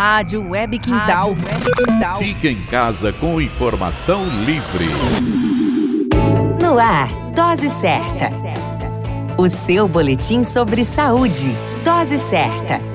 Rádio Web Quintal. Web Quintal. Fique em casa com informação livre. No ar, Dose Certa. O seu boletim sobre saúde. Dose Certa.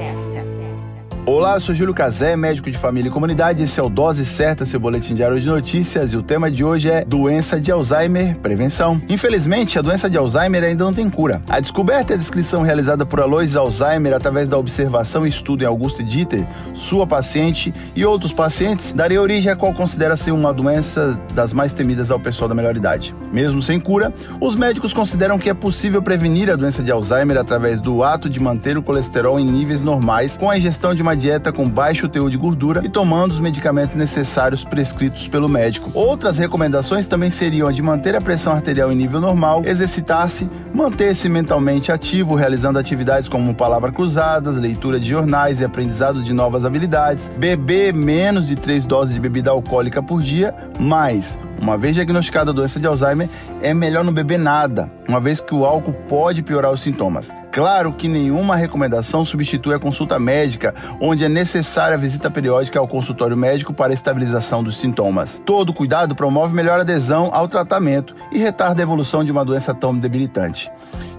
Olá, eu sou Júlio Cazé, médico de família e comunidade. Esse é o Dose Certa, seu boletim diário de notícias. E o tema de hoje é doença de Alzheimer, prevenção. Infelizmente, a doença de Alzheimer ainda não tem cura. A descoberta e a descrição realizada por Alois Alzheimer através da observação e estudo em Auguste Dieter, sua paciente e outros pacientes, daria origem a qual considera ser uma doença das mais temidas ao pessoal da melhor idade. Mesmo sem cura, os médicos consideram que é possível prevenir a doença de Alzheimer através do ato de manter o colesterol em níveis normais com a ingestão de dieta com baixo teor de gordura e tomando os medicamentos necessários prescritos pelo médico. Outras recomendações também seriam a de manter a pressão arterial em nível normal, exercitar-se, manter-se mentalmente ativo, realizando atividades como palavras cruzadas, leitura de jornais e aprendizado de novas habilidades, beber menos de três doses de bebida alcoólica por dia, mais uma vez diagnosticada a doença de Alzheimer, é melhor não beber nada, uma vez que o álcool pode piorar os sintomas. Claro que nenhuma recomendação substitui a consulta médica, onde é necessária a visita periódica ao consultório médico para estabilização dos sintomas. Todo cuidado promove melhor adesão ao tratamento e retarda a evolução de uma doença tão debilitante.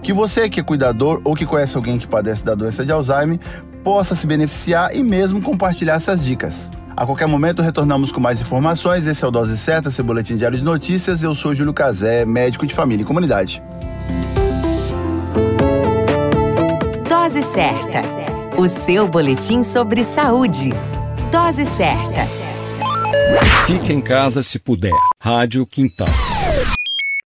Que você que é cuidador ou que conhece alguém que padece da doença de Alzheimer possa se beneficiar e mesmo compartilhar essas dicas. A qualquer momento retornamos com mais informações. Esse é o Dose Certa, seu boletim diário de notícias. Eu sou Júlio Cazé, médico de família e comunidade. Dose Certa. O seu boletim sobre saúde. Dose Certa. Fique em casa se puder. Rádio Quintal.